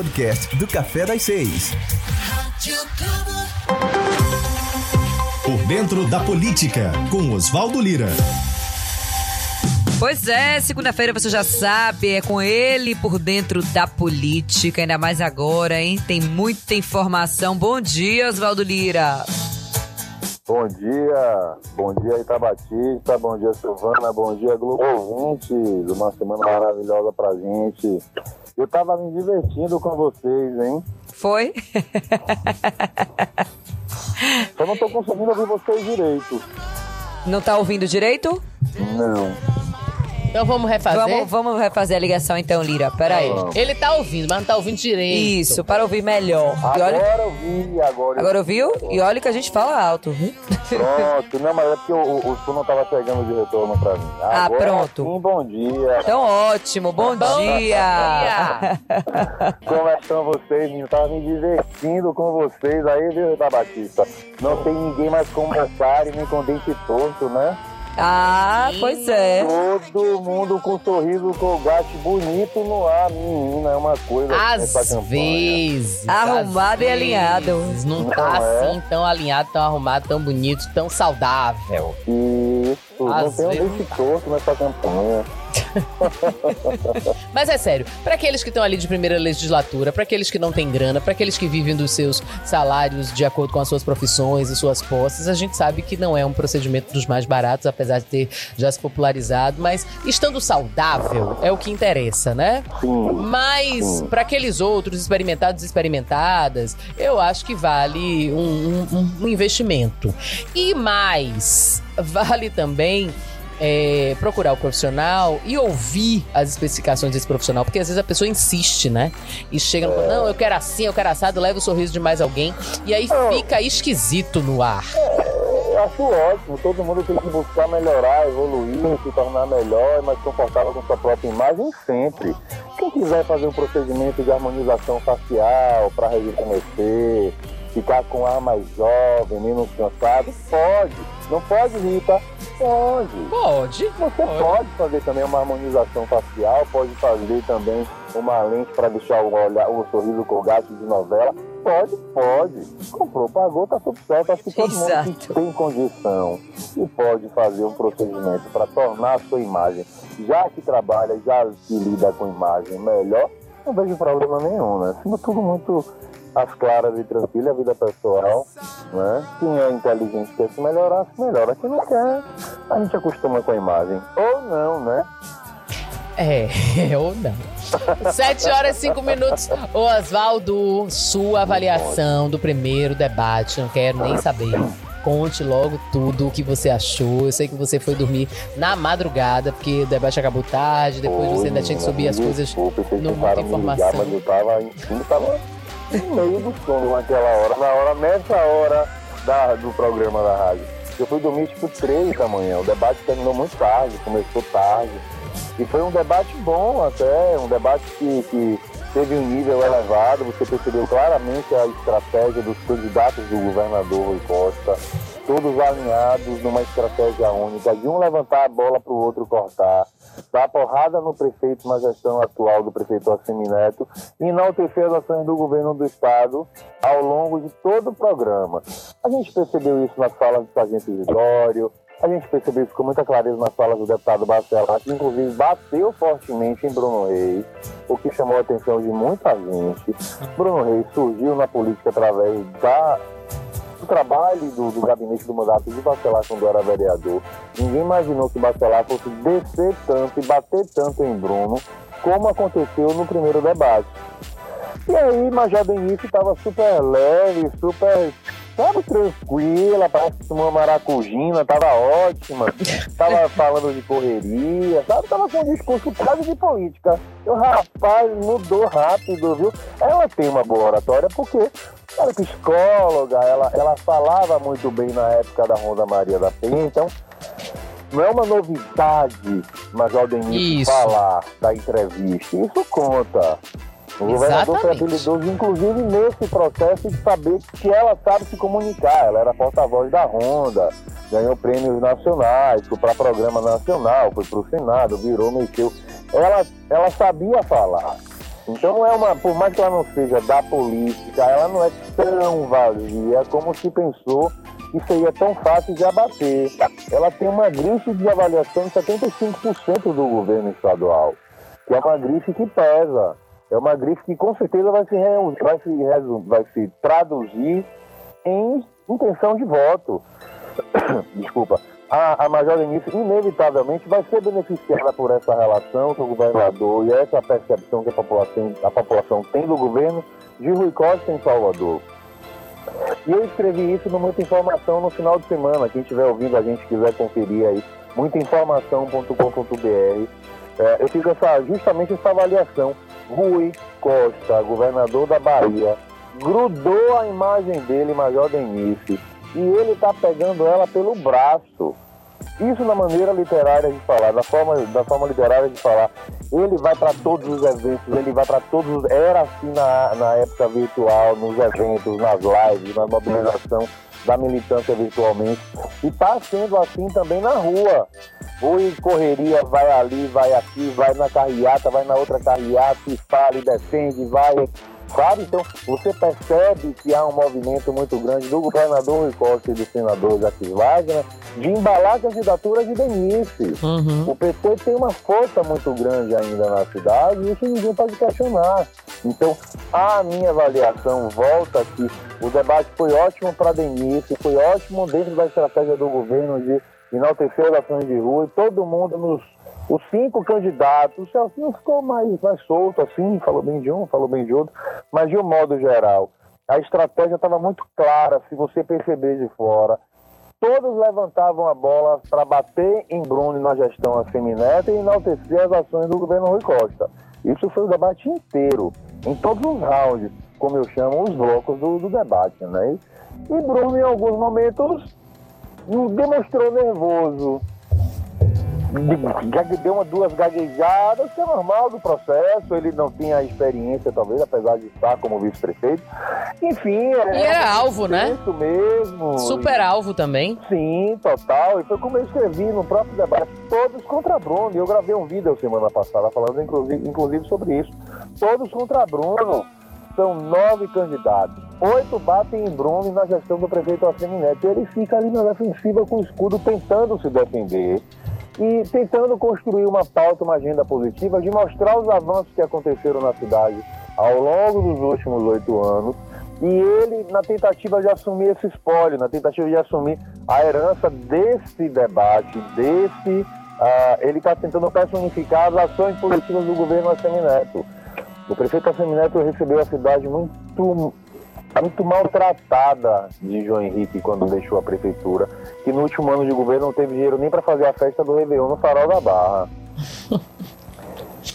podcast do Café das Seis. Por dentro da política, com Oswaldo Lira. Pois é, segunda-feira você já sabe, é com ele por dentro da política, ainda mais agora, hein? Tem muita informação. Bom dia, Oswaldo Lira. Bom dia, bom dia Itabatista, bom dia Silvana, bom dia Globo ouvintes, uma semana maravilhosa pra gente. Eu tava me divertindo com vocês, hein? Foi? Só não tô conseguindo ouvir vocês direito. Não tá ouvindo direito? Não. Então vamos refazer? Vamos, vamos refazer a ligação então, Lira. Pera aí. Ele tá ouvindo, mas não tá ouvindo direito. Isso, para ouvir melhor. E olha- Agora eu vi, agora. Agora ouviu? E olha que a gente fala alto, viu? Pronto, não, mas é porque o, o, o som não tava chegando de retorno pra mim. Ah, Agora pronto. Sim, bom dia. Então ótimo, bom dia. Como é que estão vocês, menino? Tava me divertindo com vocês aí, viu, Itabatista? Não tem ninguém mais com e nem com dente torto, né? Ah, pois é. Todo mundo com um sorriso colgate bonito no ar, menina, é uma coisa Às essa campanha. vezes. Arrumado às e alinhado. vezes, Não Não tá é? assim tão alinhado, tão arrumado, tão bonito, tão saudável. Isso, não Às tem um dente torto nessa campanha. Mas é sério, pra aqueles que estão ali de primeira legislatura, pra aqueles que não têm grana, pra aqueles que vivem dos seus salários de acordo com as suas profissões e suas posses, a gente sabe que não é um procedimento dos mais baratos, apesar de ter já se popularizado, mas estando saudável é o que interessa, né? Sim. Mas para aqueles outros experimentados e experimentadas, eu acho que vale um, um- um investimento. E mais, vale também é, procurar o profissional e ouvir as especificações desse profissional, porque às vezes a pessoa insiste, né? E chega no não, eu quero assim, eu quero assado, leva o sorriso de mais alguém, e aí fica esquisito no ar. Eu acho ótimo, todo mundo tem que buscar melhorar, evoluir, se tornar melhor e mais confortável com sua própria imagem sempre. Quem quiser fazer um procedimento de harmonização facial para rejuvenescer, ficar com ar mais jovem, menos cansado, pode. Não pode, Rita? Pode. Pode. Você pode fazer também uma harmonização facial, pode fazer também uma lente para deixar o, olhar, o sorriso colgate de novela. Pode, pode. Comprou, pagou, tá tudo certo. Acho que todo mundo Exato. que tem condição e pode fazer um procedimento para tornar a sua imagem, já que trabalha, já que lida com imagem melhor, não vejo problema nenhum, né? Sendo tudo muito às claras e tranquilo, a vida pessoal, né? Quem é inteligente quer se melhorar, se melhora. Quem não quer, a gente acostuma com a imagem. Ou não, né? É, ou não. Sete horas e cinco minutos. Ô, Oswaldo, sua avaliação do primeiro debate. Não quero nem saber. Conte logo tudo o que você achou. Eu sei que você foi dormir na madrugada, porque o debate acabou tarde. Depois você ainda tinha que subir as coisas desculpe, vocês no muita me ligar, informação. mas eu tava, enfim, tava no meio do sono naquela hora, na hora, nessa hora da, do programa da rádio. Eu fui dormir tipo três da manhã. O debate terminou muito tarde, começou tarde. E foi um debate bom até, um debate que, que teve um nível elevado. Você percebeu claramente a estratégia dos candidatos do governador Rui Costa, todos alinhados numa estratégia única, de um levantar a bola para o outro cortar, dar porrada no prefeito na gestão atual do prefeito Assemineto e enaltecer as ações do governo do estado ao longo de todo o programa. A gente percebeu isso nas falas do Sargento Isidório, a gente percebeu isso com muita clareza nas falas do deputado Bacelar, que inclusive bateu fortemente em Bruno Reis, o que chamou a atenção de muita gente. Bruno Reis surgiu na política através da, trabalho do, do gabinete do mandato de Bacelar quando era vereador. Ninguém imaginou que Bacelar fosse descer tanto e bater tanto em Bruno, como aconteceu no primeiro debate. E aí, do início estava super leve, super, sabe, tranquila, parece que tomou uma maracujina, tava ótima, tava falando de correria, sabe, tava com um discurso quase de política. O rapaz mudou rápido, viu? Ela tem uma boa oratória porque ela é psicóloga, ela, ela falava muito bem na época da Ronda Maria da Penha, então não é uma novidade Denise Isso. falar da entrevista. Isso conta. O governador foi habilidoso, inclusive nesse processo, de saber que ela sabe se comunicar. Ela era porta-voz da Honda, ganhou prêmios nacionais, foi para programa nacional, foi para o Senado, virou, mexeu. Ela, ela sabia falar. Então é uma, por mais que ela não seja da política, ela não é tão vazia como se pensou que seria tão fácil de abater. Ela tem uma grife de avaliação de 75% do governo estadual, que é uma grife que pesa. É uma grife que com certeza vai se, vai se, vai se traduzir em intenção de voto. Desculpa. A, a Major Denise, inevitavelmente, vai ser beneficiada por essa relação com o governador e essa percepção que a população, a população tem do governo de Rui Costa em Salvador. E eu escrevi isso no Muita Informação no final de semana. Quem estiver ouvindo a gente quiser conferir aí, muitainformação.com.br. É, eu fiz essa, justamente essa avaliação. Rui Costa, governador da Bahia, grudou a imagem dele, Major Denise, e ele está pegando ela pelo braço. Isso na maneira literária de falar, da forma, da forma literária de falar. Ele vai para todos os eventos, ele vai para todos. Era assim na, na época virtual, nos eventos, nas lives, na mobilização da militância virtualmente. E está sendo assim também na rua. Oi, correria, vai ali, vai aqui, vai na carreata, vai na outra carreata, e fala e defende, vai sabe? Então, você percebe que há um movimento muito grande do governador Rui Costa e do senador Jacques Wagner de embalar a candidatura de Denise. Uhum. O PT tem uma força muito grande ainda na cidade e isso ninguém pode questionar. Então, a minha avaliação volta que o debate foi ótimo para Denise, foi ótimo dentro da estratégia do governo de enaltecer as ações de rua e todo mundo nos os cinco candidatos, o Celcinho ficou mais, mais solto, assim, falou bem de um, falou bem de outro, mas de um modo geral, a estratégia estava muito clara, se você perceber de fora. Todos levantavam a bola para bater em Bruno na gestão Assemineto e enaltecer as ações do governo Rui Costa. Isso foi o debate inteiro, em todos os rounds, como eu chamo os blocos do, do debate. Né? E Bruno, em alguns momentos, demonstrou nervoso, deu uma, duas gaguejadas, que é normal do processo, ele não tinha experiência, talvez, apesar de estar como vice-prefeito. Enfim. É, e era alvo, né? Isso mesmo. Super alvo também. Sim, total. E foi como eu escrevi no próprio debate, todos contra Bruno. E eu gravei um vídeo semana passada falando, inclusive, sobre isso. Todos contra Bruno. São nove candidatos. Oito batem em Bruno na gestão do prefeito Assemi Neto. Ele fica ali na defensiva com o escudo tentando se defender e tentando construir uma pauta, uma agenda positiva de mostrar os avanços que aconteceram na cidade ao longo dos últimos oito anos e ele na tentativa de assumir esse espólio, na tentativa de assumir a herança desse debate, desse uh, ele está tentando personificar as ações positivas do governo Assemineto. O prefeito Assemineto recebeu a cidade muito muito maltratada de João Henrique quando deixou a prefeitura, que no último ano de governo não teve dinheiro nem para fazer a festa do Réveillon no Farol da Barra.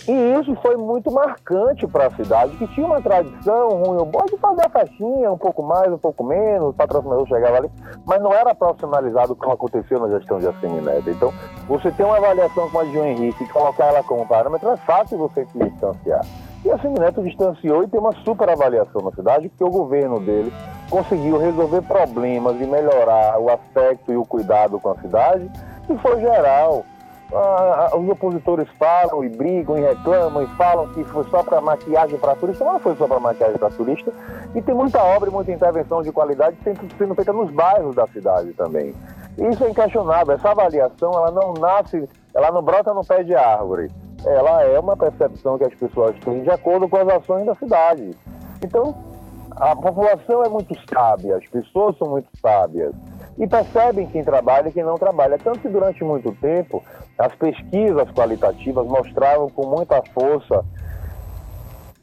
E isso foi muito marcante para a cidade, que tinha uma tradição ruim ou boa de fazer a festinha, um pouco mais, um pouco menos, o patrocinador chegava ali, mas não era profissionalizado como aconteceu na gestão de Assemineto. Então, você tem uma avaliação como a de João Henrique e colocar ela como parâmetro, é fácil você se distanciar. E a Semineto distanciou e tem uma super avaliação na cidade, porque o governo dele conseguiu resolver problemas e melhorar o aspecto e o cuidado com a cidade, que foi geral. Ah, os opositores falam e brigam e reclamam e falam que foi só para maquiagem para turista, não foi só para maquiagem para turista, e tem muita obra e muita intervenção de qualidade sempre sendo feita nos bairros da cidade também. Isso é inquestionável, essa avaliação ela não nasce, ela não brota no pé de árvore ela é uma percepção que as pessoas têm de acordo com as ações da cidade. Então, a população é muito sábia, as pessoas são muito sábias e percebem quem trabalha e quem não trabalha. Tanto que durante muito tempo as pesquisas qualitativas mostravam com muita força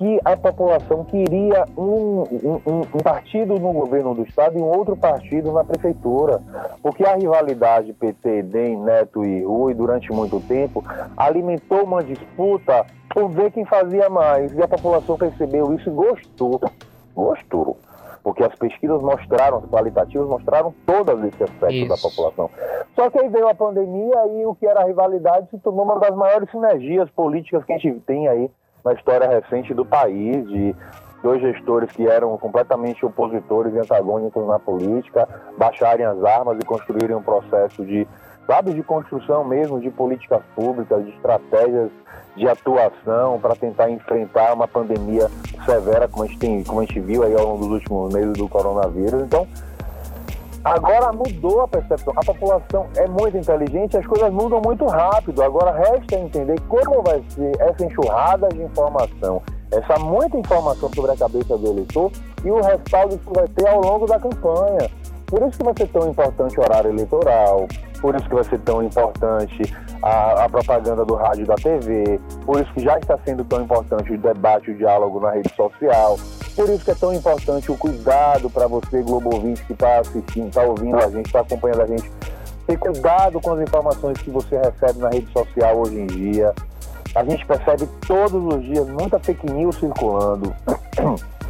que a população queria um, um, um, partido no governo do estado e um outro partido na prefeitura. Porque a rivalidade PT, DEM, Neto e Rui, durante muito tempo, alimentou uma disputa por ver quem fazia mais. E a população percebeu isso e gostou. Gostou. Porque as pesquisas mostraram, as qualitativas mostraram todos esses aspectos isso. da população. Só que aí veio a pandemia e o que era a rivalidade se tornou uma das maiores sinergias políticas que a gente tem aí na história recente do país, de dois gestores que eram completamente opositores e antagônicos na política baixarem as armas e construírem um processo de sabe, de construção mesmo de políticas públicas, de estratégias de atuação para tentar enfrentar uma pandemia severa como a gente tem, como a gente viu aí ao longo dos últimos meses do coronavírus. Então, agora mudou a percepção. A população é muito inteligente, as coisas mudam muito rápido. Agora resta entender como vai ser essa enxurrada de informação, essa muita informação sobre a cabeça do eleitor e o respaldo que vai ter ao longo da campanha. Por isso que vai ser tão importante o horário eleitoral, por isso que vai ser tão importante a, a, propaganda do rádio e da TV, por isso que já está sendo tão importante o debate, o diálogo na rede social, por isso que é tão importante o cuidado para você, Globo ouvinte, que está assistindo, está ouvindo a gente, está acompanhando a gente, ter cuidado com as informações que você recebe na rede social hoje em dia. A gente percebe todos os dias muita fake news circulando.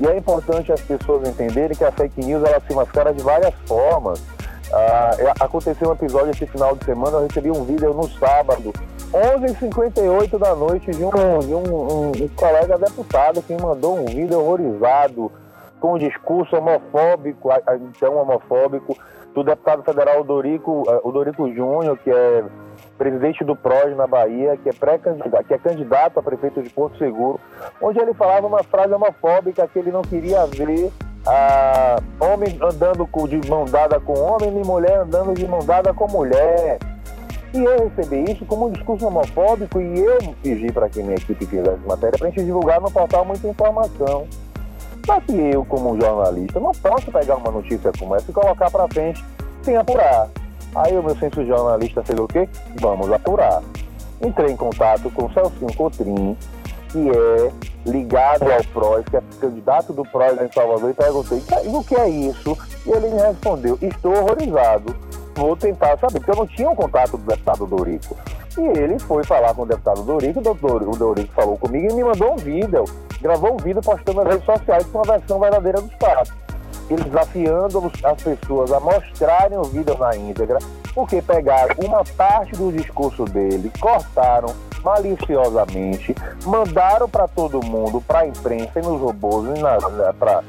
E é importante as pessoas entenderem que a fake news ela se mascara de várias formas. Ah, é, aconteceu um episódio esse final de semana, eu recebi um vídeo no sábado, 11h58 da noite, de, um, de um, um, um, colega deputado que mandou um vídeo horrorizado, com um discurso homofóbico, então homofóbico, do deputado federal Dorico, eh, o Dorico Júnior, que é presidente do PROS na Bahia, que é pré-candidato, que é candidato a prefeito de Porto Seguro, onde ele falava uma frase homofóbica que ele não queria ver ah, homem andando de mão dada com homem e mulher andando de mão dada com mulher. E eu recebi isso como um discurso homofóbico e eu pedi para que minha equipe fizesse matéria para a gente divulgar no portal muita informação. Só que eu, como jornalista, não posso pegar uma notícia como essa e colocar para frente sem apurar. Aí o meu de jornalista fez o quê? Vamos apurar. Entrei em contato com o Celcinho Cotrim, que é ligado ao PROS, que é candidato do PROS em Salvador, e perguntei, o que é isso? E ele me respondeu, estou horrorizado, vou tentar saber, porque eu não tinha um contato do deputado Dorico. E ele foi falar com o deputado Dorico, o Dorico falou comigo e me mandou um vídeo, gravou um vídeo postando nas redes sociais com a versão verdadeira dos fatos. Ele desafiando as pessoas a mostrarem o vídeo na íntegra, porque pegaram uma parte do discurso dele, cortaram, maliciosamente, mandaram para todo mundo, para a imprensa e nos robôs e né, para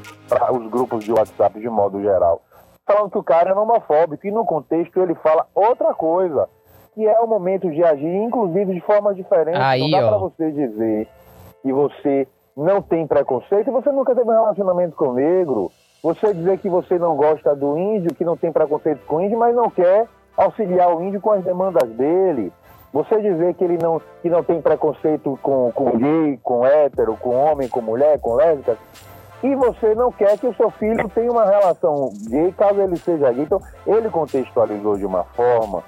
os grupos de WhatsApp de modo geral, falando que o cara é homofóbico e no contexto ele fala outra coisa, que é o momento de agir, inclusive de forma diferente. Aí, não dá para você dizer que você não tem preconceito e você nunca teve um relacionamento com o negro. Você dizer que você não gosta do índio, que não tem preconceito com o índio, mas não quer auxiliar o índio com as demandas dele. Você dizer que ele não, que não tem preconceito com, com gay, com hétero, com homem, com mulher, com lésbica, e você não quer que o seu filho tenha uma relação gay caso ele seja gay. Então, ele contextualizou de uma forma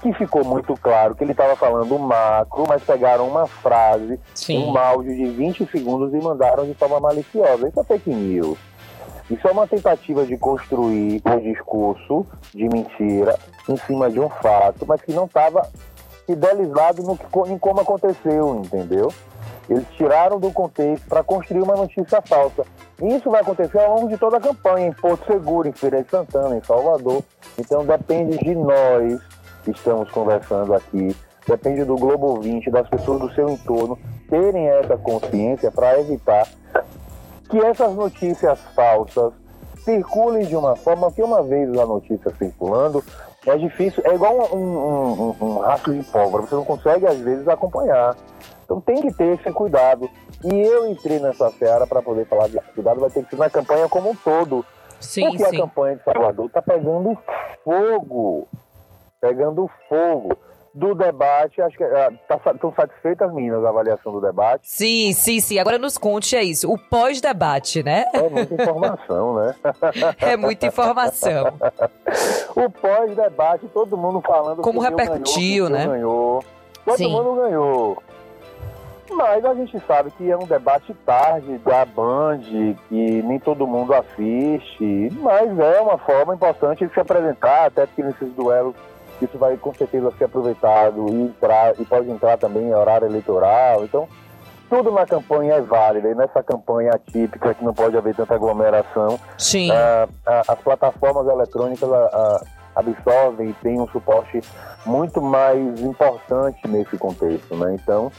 que ficou muito claro que ele estava falando macro, mas pegaram uma frase, Sim. um áudio de 20 segundos e mandaram de forma maliciosa. Isso é fake news. Isso é uma tentativa de construir um discurso de mentira em cima de um fato, mas que não estava fidelizado no em como aconteceu, entendeu? Eles tiraram do contexto para construir uma notícia falsa. E isso vai acontecer ao longo de toda a campanha, em Porto Seguro, em Feira de Santana, em Salvador. Então depende de nós que estamos conversando aqui, depende do Globo 20, das pessoas do seu entorno, terem essa consciência para evitar que essas notícias falsas circulem de uma forma que uma vez a notícia circulando, é difícil, é igual um, um, um, um rastro de pólvora, você não consegue às vezes acompanhar. Então tem que ter esse cuidado. E eu entrei nessa seara para poder falar desse cuidado, vai ter que ser na campanha como um todo. Sim, Porque sim. a campanha de Salvador está pegando fogo. Pegando fogo do debate, acho que estão ah, tá, satisfeitas as meninas da avaliação do debate. Sim, sim, sim. Agora nos conte é isso, o pós-debate, né? É muita informação, né? é muita informação. o pós-debate, todo mundo falando como repercutiu, ganhou, né? Ganhou. Todo sim. mundo ganhou. Mas a gente sabe que é um debate tarde da Band, que nem todo mundo assiste, mas é uma forma importante de se apresentar, até porque nesses duelos isso vai com certeza ser aproveitado e, entrar, e pode entrar também em horário eleitoral. Então, tudo na campanha é válido. E nessa campanha atípica, que não pode haver tanta aglomeração, Sim. Uh, as plataformas eletrônicas uh, absorvem e têm um suporte muito mais importante nesse contexto. Né? Então,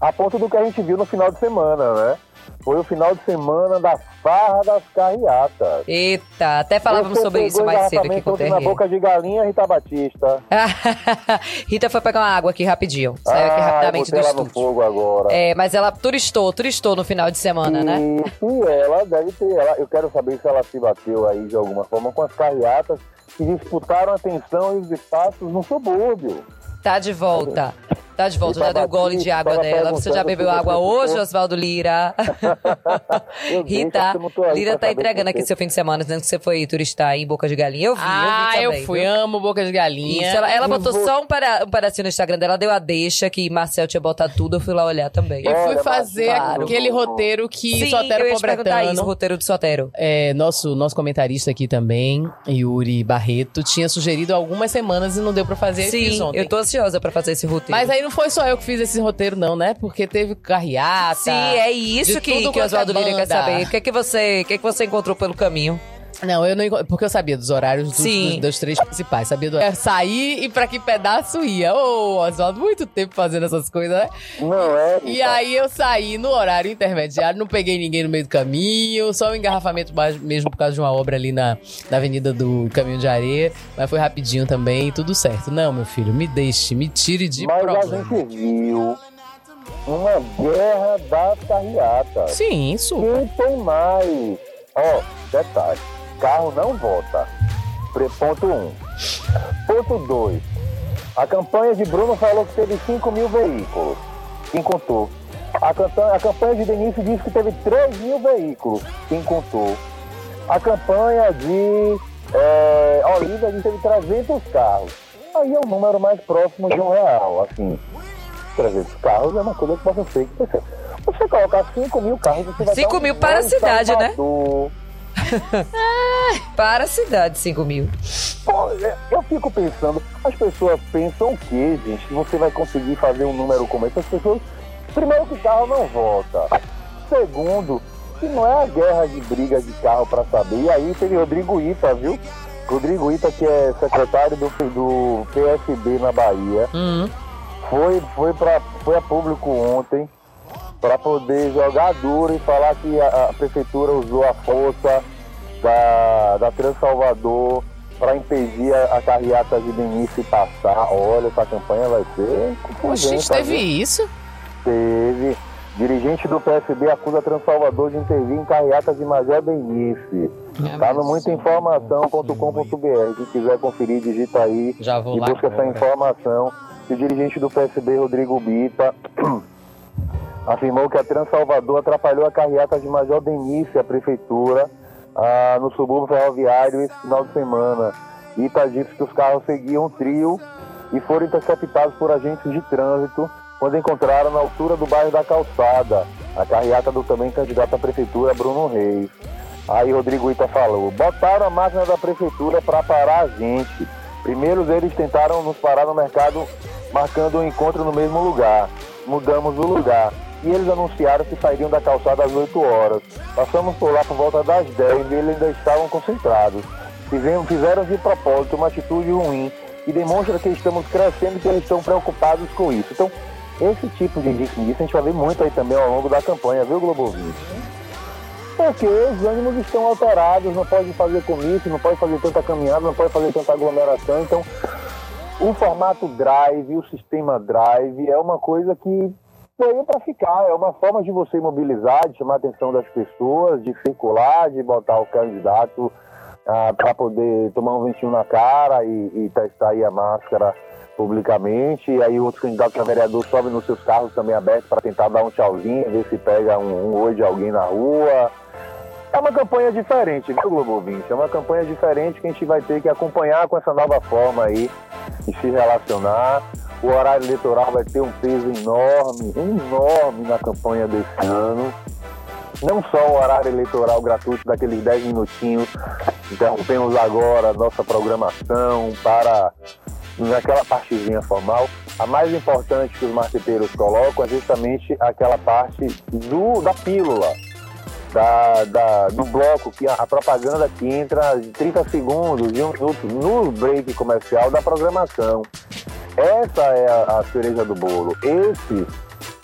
a ponto do que a gente viu no final de semana, né? Foi o final de semana da farra das carreatas. Eita, até falávamos sobre isso mais cedo aqui com o na boca de galinha, Rita Batista. Rita foi pegar uma água aqui rapidinho. Saiu aqui ah, rapidamente do ela no estúdio. fogo agora. É, mas ela turistou, turistou no final de semana, né? Isso, e ela deve ter. Ela, eu quero saber se ela se bateu aí de alguma forma com as carreatas que disputaram a atenção e os espaços no subúrbio. Tá de volta. Tá de volta, já deu gole de água dela. Você já bebeu água hoje, Oswaldo Lira? Eu Rita, eu Lira tá entregando aqui seu fim de semana, dizendo que você foi turistar em Boca de Galinha. Eu vi, Ah, eu vi eu também. fui, viu? amo boca de galinha. Isso, ela, ela botou vou- só um, para, um pedacinho no Instagram dela, deu a deixa que Marcel tinha botado tudo, eu fui lá olhar também. E fui fazer claro. aquele roteiro que Sim, Sotero eu perguntar isso, o Pobretano, roteiro do Sotero. é, nosso, nosso comentarista aqui também, Yuri Barreto, tinha sugerido algumas semanas e não deu pra fazer. eu Sim, ontem. eu tô ansiosa pra fazer esse roteiro. Mas aí não foi só eu que fiz esse roteiro, não, né? Porque teve carreata. Sim, é isso que, que o quanto é Oswaldo Lira quer saber. O que, é que, você, o que, é que você encontrou pelo caminho? Não, eu não enco- porque eu sabia dos horários dos, Sim. dos, dos três principais. Sabia do é, sair e pra que pedaço ia. Ô, Oswaldo, muito tempo fazendo essas coisas, né? Não é? E Rita? aí eu saí no horário intermediário, não peguei ninguém no meio do caminho, só um engarrafamento mais- mesmo por causa de uma obra ali na, na Avenida do Caminho de Areia, mas foi rapidinho também, tudo certo. Não, meu filho, me deixe, me tire de Mas a problema. gente viu uma guerra das carreatas. Sim, isso. Quem tem mais? Ó, detalhe. Carro não vota. Ponto 1. Um. Ponto 2. A campanha de Bruno falou que teve 5 mil veículos. Quem contou? A, a campanha de Denise disse que teve 3 mil veículos. Quem contou? A campanha de é, Olívia disse que teve 300 carros. Aí é o número mais próximo de um real. Assim, 300 carros é uma coisa que ser. que Você, você colocar 5 mil carros, você vai 5 dar um mil para a nó em cidade, né? Para a cidade, 5 mil. Eu fico pensando, as pessoas pensam o quê, gente? Que você vai conseguir fazer um número como esse? As pessoas, primeiro que carro não volta. Segundo, que não é a guerra de briga de carro para saber. E aí teve Rodrigo Ita, viu? Rodrigo Ita, que é secretário do, do PSB na Bahia, Hum. foi, foi, pra, foi a público ontem para poder jogar duro e falar que a, a prefeitura usou a força da, da Transalvador para impedir a, a carreata de Denise passar. Olha, essa campanha vai ser. Oxe, confusenta, teve viu? isso? Teve. Dirigente do PSB acusa Transalvador de intervir em carreata de Major Denise. Tá no muitainformação.com.br. Quem quiser conferir, digita aí Já vou e lá. busca essa agora. informação. que O dirigente do PSB, Rodrigo Bita, afirmou que a Transalvador atrapalhou a carreata de Major Denise, a prefeitura, ah, no subúrbio ferroviário esse final de semana. Ita disse que os carros seguiam o trio e foram interceptados por agentes de trânsito quando encontraram na altura do bairro da Calçada a carreata do também candidato à prefeitura, Bruno Reis. Aí Rodrigo Ita falou, botaram a máquina da prefeitura para parar a gente. Primeiro eles tentaram nos parar no mercado marcando um encontro no mesmo lugar. Mudamos o lugar. E eles anunciaram que sairiam da calçada às 8 horas. Passamos por lá por volta das 10 e eles ainda estavam concentrados. Fizemos, fizeram de propósito uma atitude ruim e demonstra que estamos crescendo e que eles estão preocupados com isso. Então, esse tipo de indício a gente vai ver muito aí também ao longo da campanha, viu, Globo 20? Porque os ânimos estão alterados, não pode fazer comício, não pode fazer tanta caminhada, não pode fazer tanta aglomeração. Então, o formato drive, o sistema drive é uma coisa que veio para ficar. É uma forma de você mobilizar, de chamar a atenção das pessoas, de circular, de botar o candidato para poder tomar um ventinho na cara e, e testar aí a máscara publicamente. E aí outros candidatos a vereador sobem nos seus carros também abertos para tentar dar um tchauzinho, ver se pega um, um oi de alguém na rua. É uma campanha diferente, viu, Globo 20? É uma campanha diferente que a gente vai ter que acompanhar com essa nova forma aí de se relacionar. O horário eleitoral vai ter um peso enorme, enorme na campanha desse ano. Não só o horário eleitoral gratuito daqueles 10 minutinhos, interrompemos agora a nossa programação para naquela partezinha formal. A mais importante que os marqueteiros colocam é justamente aquela parte do, da pílula, da, da- do bloco, que a, a propaganda que entra de 30 segundos, de um minuto, no break comercial da programação. Essa é a, a cereja do bolo. Esse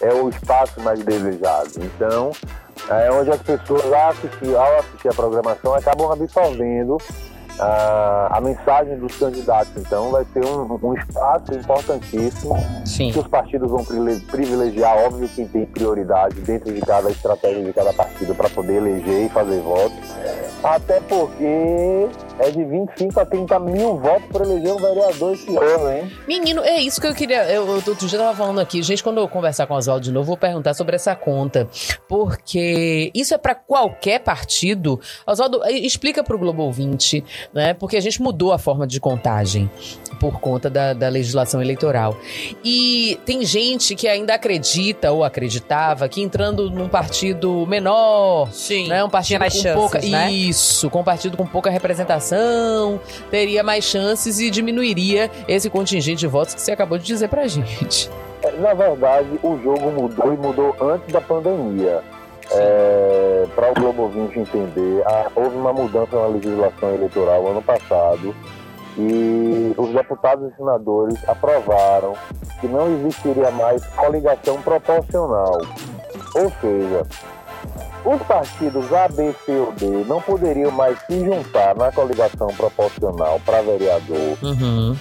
é o espaço mais desejado. Então, é onde as pessoas, ao assistir, ao assistir a programação, acabam absorvendo a, a mensagem dos candidatos. Então, vai ser um, um espaço importantíssimo Sim. que os partidos vão privile- privilegiar, óbvio, quem tem prioridade dentro de cada estratégia de cada partido para poder eleger e fazer votos. Até porque é de 25 a 30 mil votos para eleger um vereador esse ano, hein? Menino, é isso que eu queria. Eu, eu outro dia tava falando aqui, gente, quando eu conversar com o Oswaldo de novo, vou perguntar sobre essa conta. Porque isso é pra qualquer partido. Oswaldo, explica pro Globo ouvinte, né? Porque a gente mudou a forma de contagem por conta da, da legislação eleitoral. E tem gente que ainda acredita ou acreditava que entrando num partido menor, Sim. né? Um partido Tinha mais com chances, pouca. né? Isso, com um partido com pouca representação, teria mais chances e diminuiria esse contingente de votos que você acabou de dizer pra gente. É, Na verdade, o jogo mudou e mudou antes da pandemia. É, para o Globo ouvinte entender, a- houve uma mudança na legislação eleitoral ano passado e os deputados e senadores aprovaram que não existiria mais coligação proporcional. Ou seja, os partidos A, B, C ou D não poderiam mais se juntar na coligação proporcional para vereador Uhum.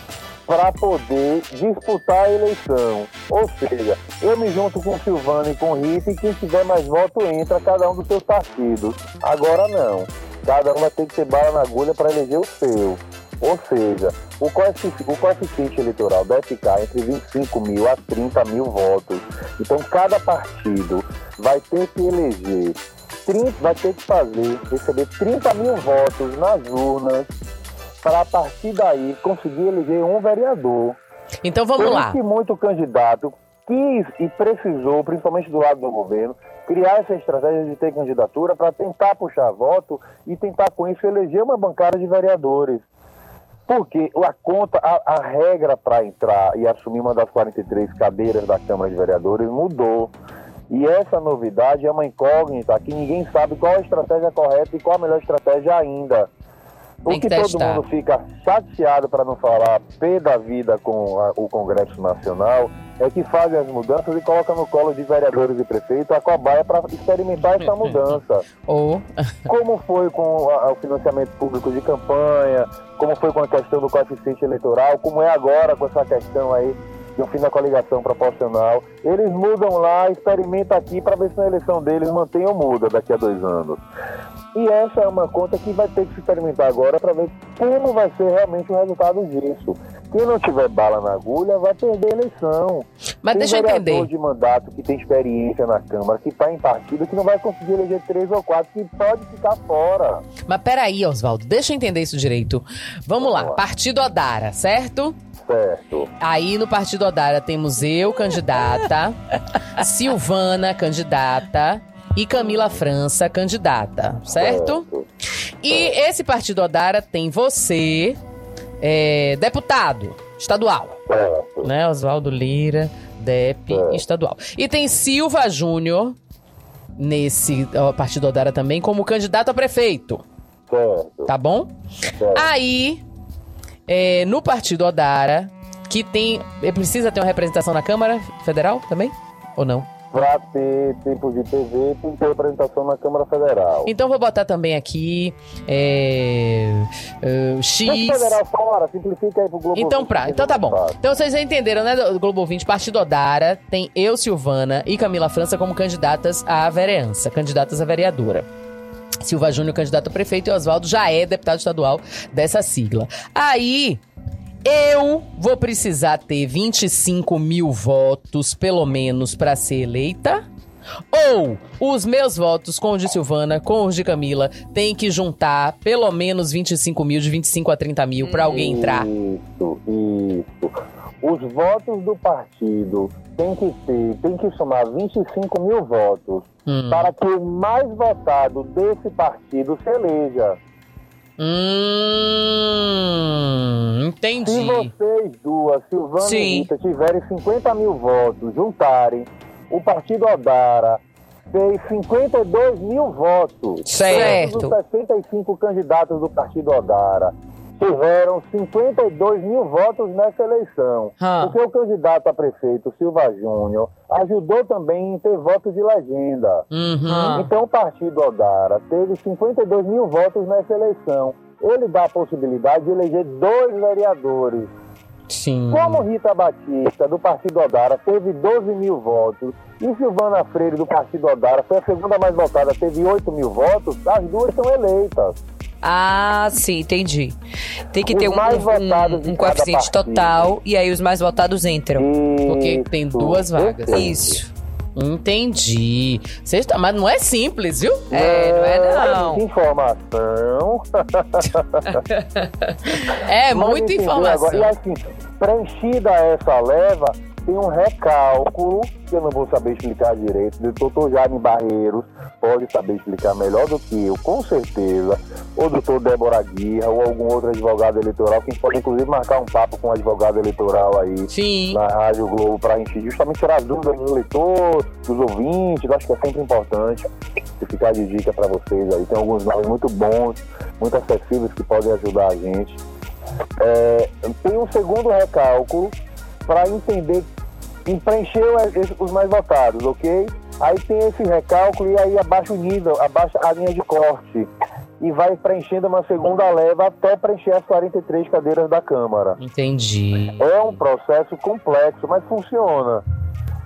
para poder disputar a eleição. Ou seja, eu me junto com o Silvano e com o Rita e quem tiver mais voto entra cada um dos seus partidos. Agora não. Cada um vai ter que ter bala na agulha para eleger o seu. Ou seja, o coeficiente, o coeficiente eleitoral deve ficar entre 25 mil a 30 mil votos. Então cada partido vai ter que eleger 30, vai ter que fazer, receber 30 mil votos nas urnas para a partir daí conseguir eleger um vereador. Então vamos Por lá. que muito candidato quis e precisou, principalmente do lado do governo, criar essa estratégia de ter candidatura para tentar puxar voto e tentar com isso eleger uma bancada de vereadores. Porque a conta, a, a regra para entrar e assumir uma das 43 cadeiras da Câmara de Vereadores mudou. E essa novidade é uma incógnita que ninguém sabe qual a estratégia correta e qual a melhor estratégia ainda. O que que todo mundo fica chateado, para não falar pé da vida com a- o Congresso Nacional, é que fazem as mudanças e colocam no colo de vereadores e prefeitos a cobaia para experimentar essa mudança. Ou Como foi com a- o financiamento público de campanha, como foi com a questão do coeficiente eleitoral, como é agora com essa questão aí de um fim da coligação proporcional. Eles mudam lá, experimentam aqui para ver se na eleição deles mantém ou muda daqui a dois anos. E essa é uma conta que vai ter que se experimentar agora para ver como vai ser realmente o resultado disso. Quem não tiver bala na agulha vai perder a eleição. Mas tem deixa eu entender. de mandato que tem experiência na Câmara, que está em partido, que não vai conseguir eleger três ou quatro, que pode ficar fora. Mas peraí, Oswaldo, deixa eu entender isso direito. Vamos lá, Vamos lá. Partido Odara, certo? Certo. Aí no Partido Odara temos eu, candidata, Silvana, candidata, e Camila França, candidata, certo? E esse Partido Odara tem você, é, deputado estadual, né? Oswaldo Lira, DEP É. estadual. E tem Silva Júnior nesse ó, Partido Odara também como candidato a prefeito, tá bom? Aí, é, no Partido Odara, que tem. eh, Precisa ter uma representação na Câmara Federal também? Ou não? Para ter tempo de TV, tem que ter representação na Câmara Federal. Então vou botar também aqui. É, é, X. Federal fora, simplifica aí pro Globo. Então, Ouvinte, pra, que então tá bom. fácil. Então vocês já entenderam, né, Globo 20, Partido Odara, tem eu, Silvana e Camila França como candidatas à vereança, candidatas a vereadora. Silva Júnior, candidato a prefeito, e Oswaldo já é deputado estadual dessa sigla. Aí, eu vou precisar ter 25 mil votos, pelo menos, pra ser eleita. Ou os meus votos com os de Silvana, com os de Camila, tem que juntar pelo menos 25 mil, de 25 a 30 mil, pra alguém entrar. Isso, isso. Os votos do partido tem que ter, tem que somar 25 mil votos Hum. para que o mais votado desse partido se eleja. Hum, Se entendi. vocês duas, Silvana Sim. e Rita, tiverem 50 mil votos, juntarem, o partido Odara fez 52 mil votos. Certo. Todos os 65 candidatos do partido Odara tiveram 52 mil votos nessa eleição. Ah. Porque o candidato a prefeito, Silva Júnior, ajudou também em ter votos de legenda. Uhum. Então o partido Odara teve 52 mil votos nessa eleição. Ele dá a possibilidade de eleger dois vereadores. Sim. Como Rita Batista, do Partido Odara, teve 12 mil votos, e Silvana Freire, do Partido Odara, foi a segunda mais votada, teve 8 mil votos, as duas são eleitas. Ah, sim, entendi. Tem que Os ter um, mais um- um coeficiente total e aí os mais votados entram. Porque tem Isso, duas vagas. Isso. Entendi. Vocês tá- Mas não é simples, viu? É, não é não. muita informação. É Mas muita informação. agora? E assim, preenchida essa leva, tem um recálculo, que eu não vou saber explicar direito, o doutor Jaime Barreiros pode saber explicar melhor do que eu, com certeza, ou o doutor Débora Guirra, ou algum outro advogado eleitoral, que a gente pode inclusive marcar um papo com um advogado eleitoral aí Sim. na Rádio Globo para a gente justamente tirar as dúvidas do leitor, dos ouvintes, acho que é sempre importante ficar de dica para vocês aí. Tem alguns nomes muito bons, muito acessíveis que podem ajudar a gente. É, tem um segundo recálculo para entender e preencher os- os mais votados, ok? Aí tem esse recálculo e aí abaixa o nível, abaixa a linha de corte e vai preenchendo uma segunda leva até preencher as 43 cadeiras da Câmara. Entendi. É um processo complexo, mas funciona.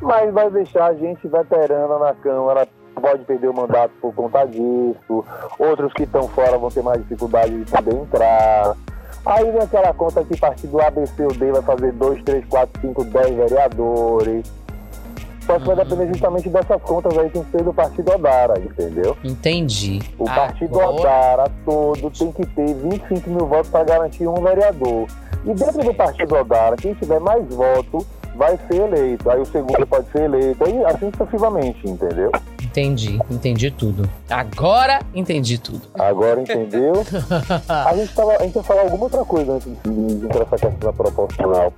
Mas vai deixar a gente veterana na Câmara, pode perder o mandato por conta disso. Outros que estão fora vão ter mais dificuldade de poder entrar. Aí vem aquela conta que partido A, B, C ou D vai fazer 2, 3, 4, 5, 10 vereadores. Só que vai depender justamente dessas contas aí que tem que ser do partido Odara, entendeu? Entendi. O partido Agora- Odara todo tem que ter 25 mil votos para garantir um vereador. E dentro do partido Odara, quem tiver mais votos vai ser eleito. Aí o segundo pode ser eleito. Aí assim sucessivamente, entendeu? Entendi. Entendi tudo. Agora entendi tudo. Agora entendeu? a, gente tava, a gente ia falar alguma outra coisa antes de entrar essa questão da proporcional.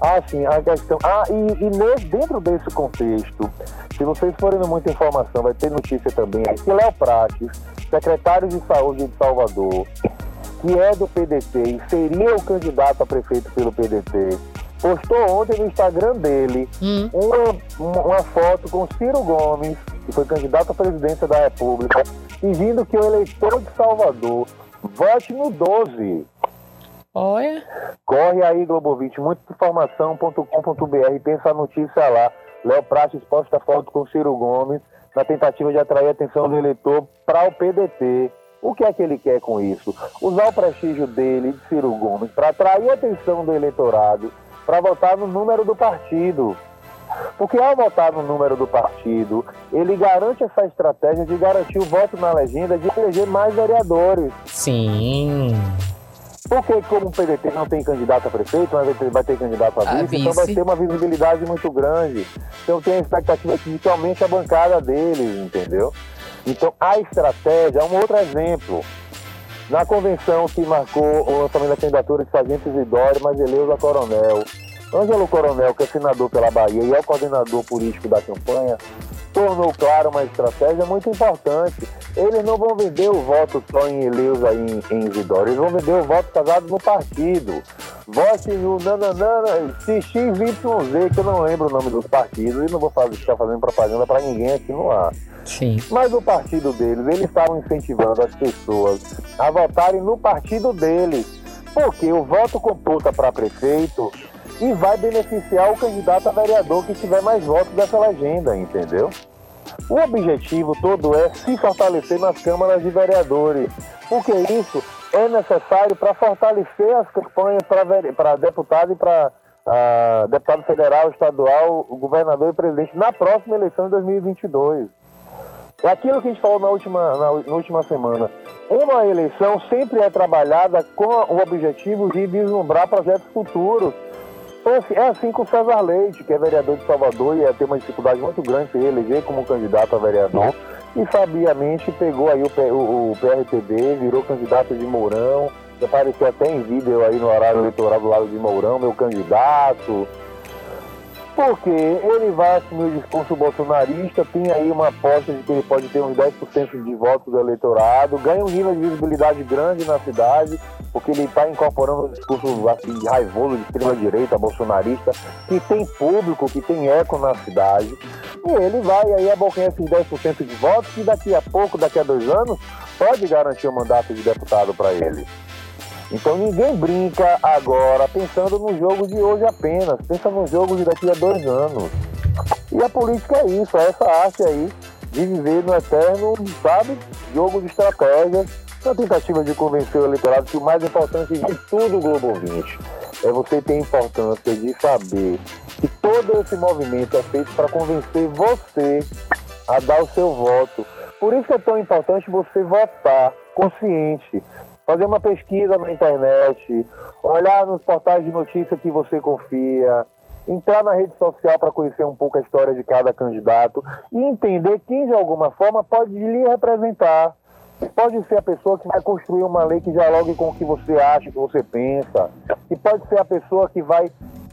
Ah, sim, a questão. Ah, e, e dentro desse contexto, se vocês forem muita informação, vai ter notícia também aí que Léo Prates, secretário de saúde de Salvador, que é do PDT e seria o candidato a prefeito pelo PDT, postou ontem no Instagram dele Hum. uma, uma, foto com Ciro Gomes, que foi candidato à presidência da República, pedindo que o eleitor de Salvador vote no 12. Olha. Corre aí, Globovite, muitainformação.com.br, pensa a notícia lá. Léo Prates posta foto com Ciro Gomes na tentativa de atrair a atenção do eleitor para o PDT. O que é que ele quer com isso? Usar o prestígio dele, de Ciro Gomes, para atrair a atenção do eleitorado, para votar no número do partido. Porque ao votar no número do partido, ele garante essa estratégia de garantir o voto na legenda, de eleger mais vereadores. Sim. Porque como o PDT não tem candidato a prefeito, mas vai ter, vai ter candidato a A vice, então vai vice. ter uma visibilidade muito grande. Então tem a expectativa de que aumente a bancada deles, entendeu? Então a estratégia é um outro exemplo. Na convenção que marcou o lançamento da candidatura de Sargento Isidoro, mas Eleusa Coronel. Ângelo Coronel, que é senador pela Bahia e é o coordenador político da campanha, tornou claro uma estratégia muito importante. Eles não vão vender o voto só em Eleusa e em, em Isidoro, eles vão vender o voto casado no partido. Vote no nananana, XYZ, que eu não lembro o nome dos partidos e não vou fazer, ficar fazendo propaganda para ninguém aqui no ar. Sim. Mas o partido deles, eles estavam incentivando as pessoas a votarem no partido deles. Porque o voto computa para prefeito e vai beneficiar o candidato a vereador que tiver mais votos dessa legenda, entendeu? O objetivo todo é se fortalecer nas câmaras de vereadores, porque isso é necessário para fortalecer as campanhas para deputado e para ah, deputado federal, estadual, governador e presidente na próxima eleição de 2022. É aquilo que a gente falou na última, na, na última semana. Uma eleição sempre é trabalhada com o objetivo de vislumbrar projetos futuros. Então, assim, é assim com o César Leite, que é vereador de Salvador e ia ter uma dificuldade muito grande para eleger como candidato a vereador. E sabiamente pegou aí o, o, o PRTB, virou candidato de Mourão. Já apareceu até em vídeo aí no horário eleitoral do lado de Mourão, meu candidato. Porque ele vai assumir o discurso bolsonarista, tem aí uma aposta de que ele pode ter uns 10% de votos do eleitorado, ganha um nível de visibilidade grande na cidade, porque ele está incorporando um discurso assim, raivoso de extrema-direita, bolsonarista, que tem público, que tem eco na cidade. E ele vai aí abocanhar esses 10% de votos, que daqui a pouco, daqui a dois anos, pode garantir o um mandato de deputado para ele. Então ninguém brinca agora pensando no jogo de hoje apenas, pensa no jogo de daqui a dois anos. E a política é isso, é essa arte aí de viver no eterno, sabe, jogo de estratégia, na tentativa de convencer o eleitorado que o mais importante de tudo, Globo 20, é você ter a importância de saber que todo esse movimento é feito para convencer você a dar o seu voto. Por isso é tão importante você votar consciente, fazer uma pesquisa na internet, olhar nos portais de notícia que você confia, entrar na rede social para conhecer um pouco a história de cada candidato e entender quem de alguma forma pode lhe representar. Pode ser a pessoa que vai construir uma lei que dialogue com o que você acha, o que você pensa. E pode ser a pessoa que vai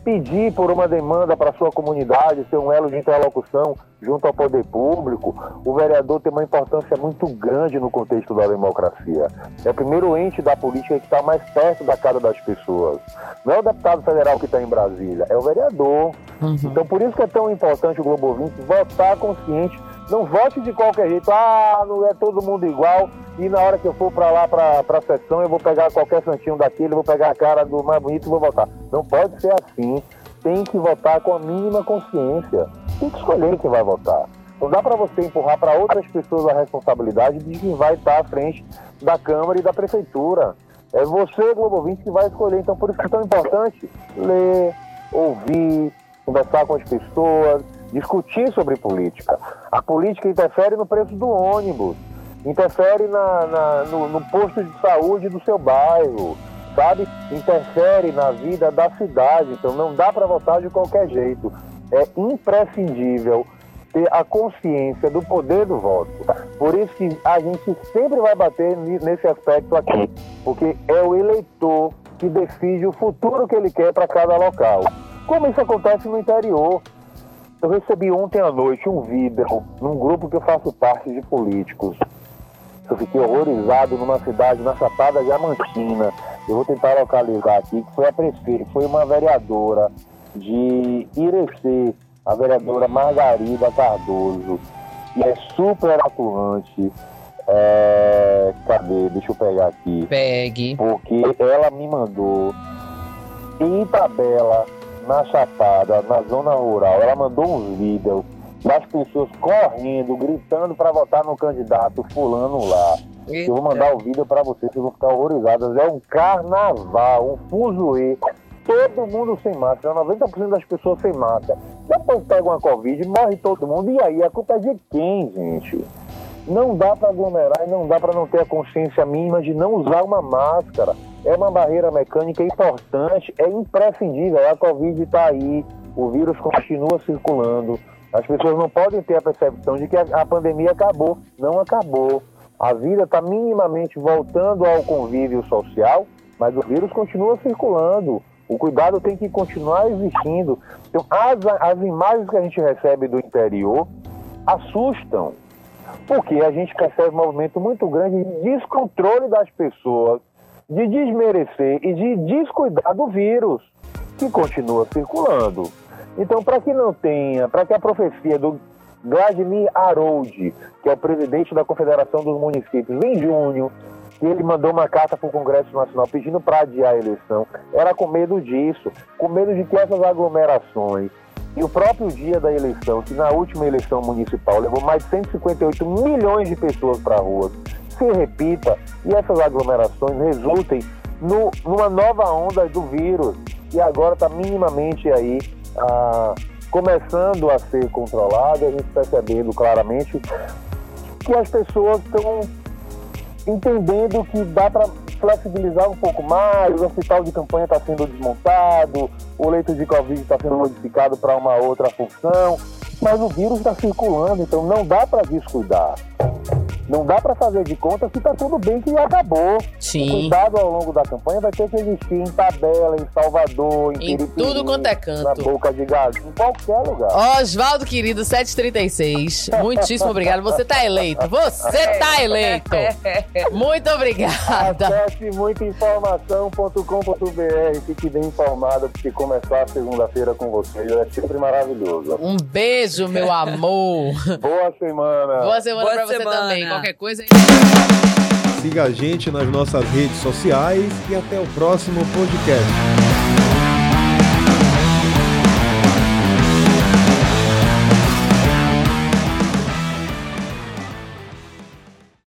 pedir por uma demanda para sua comunidade, ser um elo de interlocução junto ao poder público, o vereador tem uma importância muito grande no contexto da democracia. É o primeiro ente da política que está mais perto da cara das pessoas. Não é o deputado federal que está em Brasília, é o vereador. Uhum. Então, por isso que é tão importante o Globo 20 votar consciente não vote de qualquer jeito. Ah, não é todo mundo igual. E na hora que eu for para lá, para a sessão, eu vou pegar qualquer santinho daquele, vou pegar a cara do mais bonito e vou votar. Não pode ser assim. Tem que votar com a mínima consciência. Tem que escolher quem vai votar. Não dá para você empurrar para outras pessoas a responsabilidade de quem vai estar à frente da Câmara e da Prefeitura. É você, Globo 20, que vai escolher. Então, por isso que é tão importante ler, ouvir, conversar com as pessoas, discutir sobre política. A política interfere no preço do ônibus, interfere na, na, no, no posto de saúde do seu bairro, sabe? Interfere na vida da cidade. Então não dá para votar de qualquer jeito. É imprescindível ter a consciência do poder do voto. Por isso que a gente sempre vai bater nesse aspecto aqui, porque é o eleitor que decide o futuro que ele quer para cada local. Como isso acontece no interior. Eu recebi ontem à noite um vídeo num grupo que eu faço parte de políticos. Eu fiquei horrorizado numa cidade, na Chapada Diamantina. Eu vou tentar localizar aqui, que foi a prefeita, foi uma vereadora de Irecê, a vereadora Margarida Cardoso, que é super atuante. É... Cadê? Deixa eu pegar aqui. Pegue. Porque ela me mandou em tabela na Chapada, na zona rural, ela mandou um vídeo das pessoas correndo, gritando para votar no candidato fulano lá. Eita. Eu vou mandar o vídeo para vocês, vocês vão ficar horrorizadas. É um carnaval, um fuzuê. Todo mundo sem máscara, 90% das pessoas sem máscara. Depois pega uma Covid, morre todo mundo. E aí, a culpa é de quem, gente? Não dá para aglomerar e não dá para não ter a consciência mínima de não usar uma máscara é uma barreira mecânica importante, é imprescindível. A Covid está aí, o vírus continua circulando. As pessoas não podem ter a percepção de que a, pandemia acabou. Não acabou. A vida está minimamente voltando ao convívio social, mas o vírus continua circulando. O cuidado tem que continuar existindo. Então, as, as imagens que a gente recebe do interior assustam, porque a gente percebe um movimento muito grande de descontrole das pessoas de desmerecer e de descuidar do vírus que continua circulando. Então, para que não tenha, para que a profecia do Vladimir Harold, que é o presidente da Confederação dos Municípios, em junho, que ele mandou uma carta para o Congresso Nacional pedindo para adiar a eleição, era com medo disso, com medo de que essas aglomerações e o próprio dia da eleição, que na última eleição municipal levou mais de 158 milhões de pessoas para a rua, se repita e essas aglomerações resultem no, numa nova onda do vírus. Que agora está minimamente aí ah, começando a ser controlado, a gente percebendo claramente que as pessoas estão entendendo que dá para flexibilizar um pouco mais, o hospital de campanha está sendo desmontado, o leito de Covid está sendo modificado para uma outra função, mas o vírus está circulando, então não dá para descuidar. Não dá para fazer de conta se tá tudo bem que acabou. Sim. O cuidado ao longo da campanha vai ter que existir em Tabela, em Salvador, em, Em Piripiri, tudo quanto é na canto. Boca de Gado, em qualquer lugar. Oswaldo querido, 736. Muitíssimo obrigado. Você tá eleito. Você tá eleito. Muito obrigada. Acesse muitainformação.com.br, fique bem informado, porque começar a segunda-feira com vocês é sempre maravilhoso. Um beijo, meu amor. Boa semana! Boa semana Boa pra você semana. também. Qualquer coisa. Siga a gente nas nossas redes sociais e até o próximo podcast.